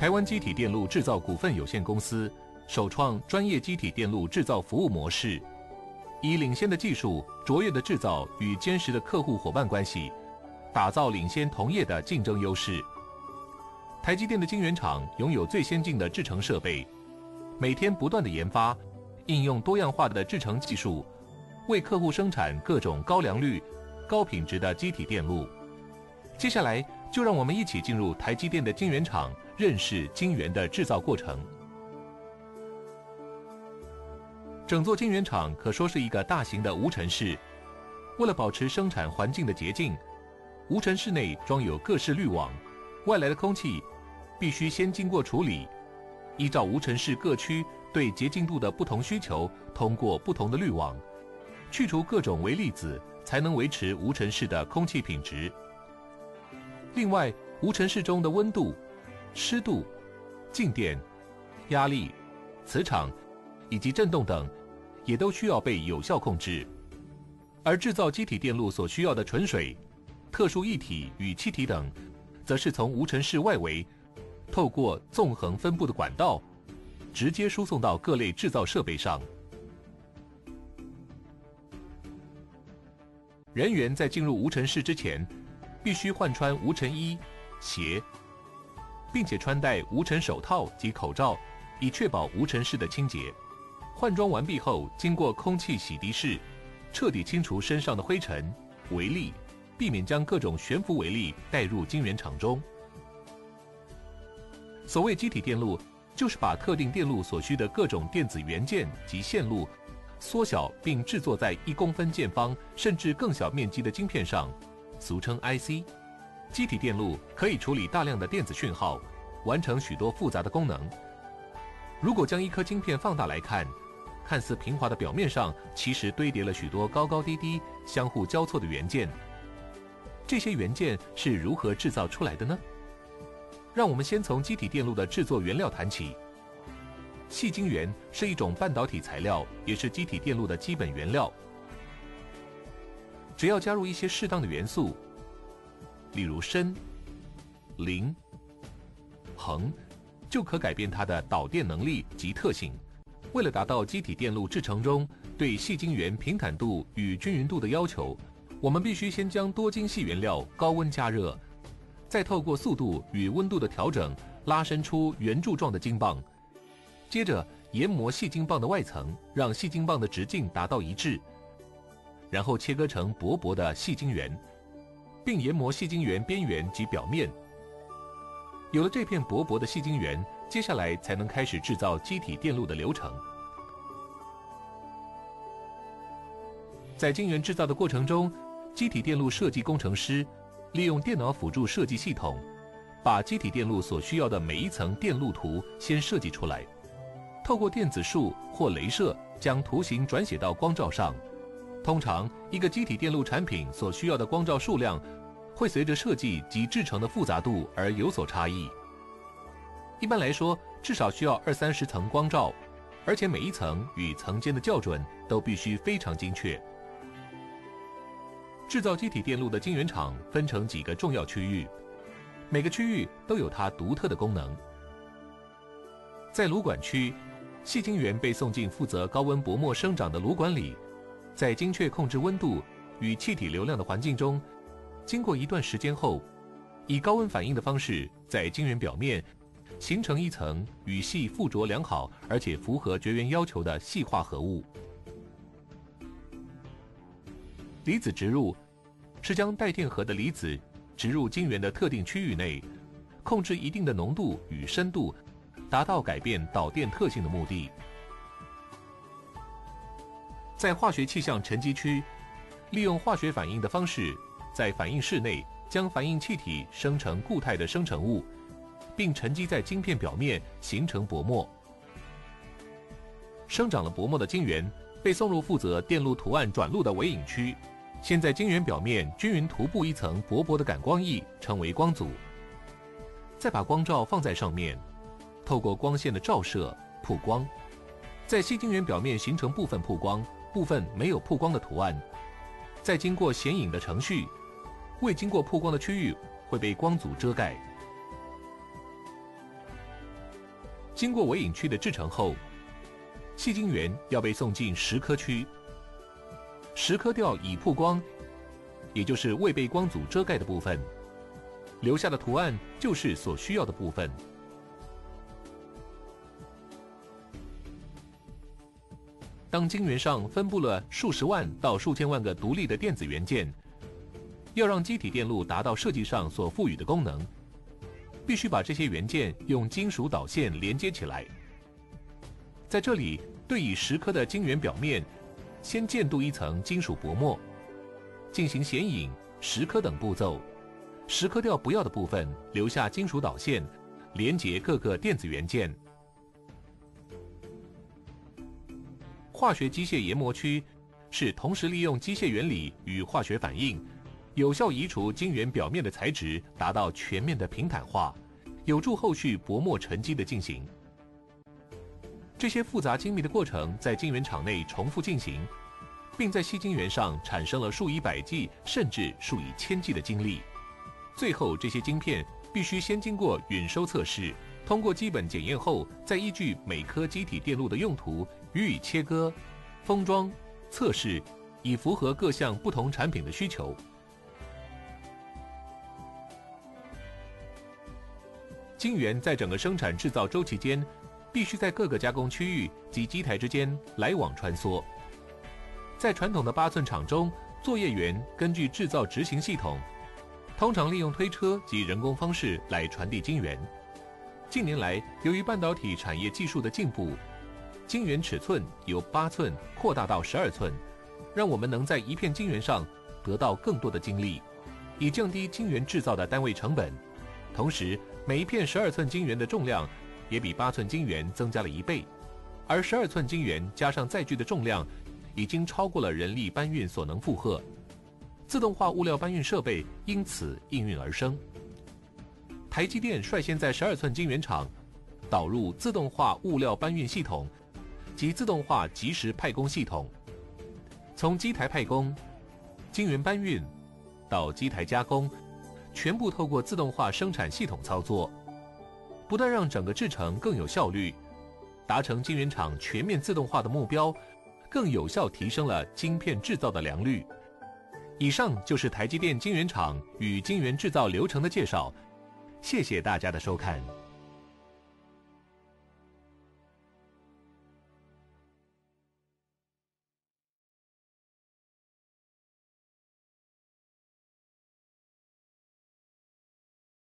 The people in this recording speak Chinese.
台湾机体电路制造股份有限公司首创专业机体电路制造服务模式，以领先的技术、卓越的制造与坚实的客户伙伴关系，打造领先同业的竞争优势。台积电的晶圆厂拥有最先进的制程设备，每天不断的研发，应用多样化的制程技术，为客户生产各种高良率、高品质的机体电路。接下来，就让我们一起进入台积电的晶圆厂，认识晶圆的制造过程。整座晶圆厂可说是一个大型的无尘室。为了保持生产环境的洁净，无尘室内装有各式滤网，外来的空气必须先经过处理，依照无尘室各区对洁净度的不同需求，通过不同的滤网，去除各种微粒子，才能维持无尘室的空气品质。另外，无尘室中的温度、湿度、静电、压力、磁场以及振动等，也都需要被有效控制。而制造机体电路所需要的纯水、特殊液体与气体等，则是从无尘室外围，透过纵横分布的管道，直接输送到各类制造设备上。人员在进入无尘室之前。必须换穿无尘衣、鞋，并且穿戴无尘手套及口罩，以确保无尘室的清洁。换装完毕后，经过空气洗涤室，彻底清除身上的灰尘、微粒，避免将各种悬浮微粒带入晶圆厂中。所谓机体电路，就是把特定电路所需的各种电子元件及线路，缩小并制作在一公分见方甚至更小面积的晶片上。俗称 IC，机体电路可以处理大量的电子讯号，完成许多复杂的功能。如果将一颗晶片放大来看，看似平滑的表面上，其实堆叠了许多高高低低、相互交错的元件。这些元件是如何制造出来的呢？让我们先从机体电路的制作原料谈起。细晶圆是一种半导体材料，也是机体电路的基本原料。只要加入一些适当的元素，例如砷、磷、硼，就可改变它的导电能力及特性。为了达到机体电路制成中对细晶圆平坦度与均匀度的要求，我们必须先将多晶细原料高温加热，再透过速度与温度的调整拉伸出圆柱状的晶棒，接着研磨细晶棒的外层，让细晶棒的直径达到一致。然后切割成薄薄的细晶圆，并研磨细晶圆边缘及表面。有了这片薄薄的细晶圆，接下来才能开始制造机体电路的流程。在晶圆制造的过程中，机体电路设计工程师利用电脑辅助设计系统，把机体电路所需要的每一层电路图先设计出来，透过电子束或镭射将图形转写到光照上。通常，一个机体电路产品所需要的光照数量，会随着设计及制成的复杂度而有所差异。一般来说，至少需要二三十层光照，而且每一层与层间的校准都必须非常精确。制造机体电路的晶圆厂分成几个重要区域，每个区域都有它独特的功能。在炉管区，细晶圆被送进负责高温薄膜生长的炉管里。在精确控制温度与气体流量的环境中，经过一段时间后，以高温反应的方式，在晶圆表面形成一层与细附着良好，而且符合绝缘要求的细化合物。离子植入是将带电荷的离子植入晶圆的特定区域内，控制一定的浓度与深度，达到改变导电特性的目的。在化学气象沉积区，利用化学反应的方式，在反应室内将反应气体生成固态的生成物，并沉积在晶片表面形成薄膜。生长了薄膜的晶圆被送入负责电路图案转录的微影区，先在晶圆表面均匀涂布一层薄薄的感光液，称为光阻。再把光照放在上面，透过光线的照射曝光，在细晶圆表面形成部分曝光。部分没有曝光的图案，再经过显影的程序，未经过曝光的区域会被光阻遮盖。经过微影区的制成后，细晶圆要被送进蚀刻区。蚀刻掉已曝光，也就是未被光阻遮盖的部分，留下的图案就是所需要的部分。当晶圆上分布了数十万到数千万个独立的电子元件，要让机体电路达到设计上所赋予的功能，必须把这些元件用金属导线连接起来。在这里，对已蚀刻的晶圆表面，先溅镀一层金属薄膜，进行显影、蚀刻等步骤，蚀刻掉不要的部分，留下金属导线，连接各个电子元件。化学机械研磨区是同时利用机械原理与化学反应，有效移除晶圆表面的材质，达到全面的平坦化，有助后续薄膜沉积的进行。这些复杂精密的过程在晶圆厂内重复进行，并在细晶圆上产生了数以百计甚至数以千计的晶粒。最后，这些晶片必须先经过允收测试，通过基本检验后，再依据每颗机体电路的用途。予以切割、封装、测试，以符合各项不同产品的需求。晶圆在整个生产制造周期间，必须在各个加工区域及机台之间来往穿梭。在传统的八寸厂中，作业员根据制造执行系统，通常利用推车及人工方式来传递晶圆。近年来，由于半导体产业技术的进步，晶圆尺寸由八寸扩大到十二寸，让我们能在一片晶圆上得到更多的晶粒，以降低晶圆制造的单位成本。同时，每一片十二寸晶圆的重量也比八寸晶圆增加了一倍，而十二寸晶圆加上载具的重量，已经超过了人力搬运所能负荷。自动化物料搬运设备因此应运而生。台积电率先在十二寸晶圆厂导入自动化物料搬运系统。及自动化即时派工系统，从机台派工、晶圆搬运到机台加工，全部透过自动化生产系统操作，不但让整个制程更有效率，达成晶圆厂全面自动化的目标，更有效提升了晶片制造的良率。以上就是台积电晶圆厂与晶圆制造流程的介绍，谢谢大家的收看。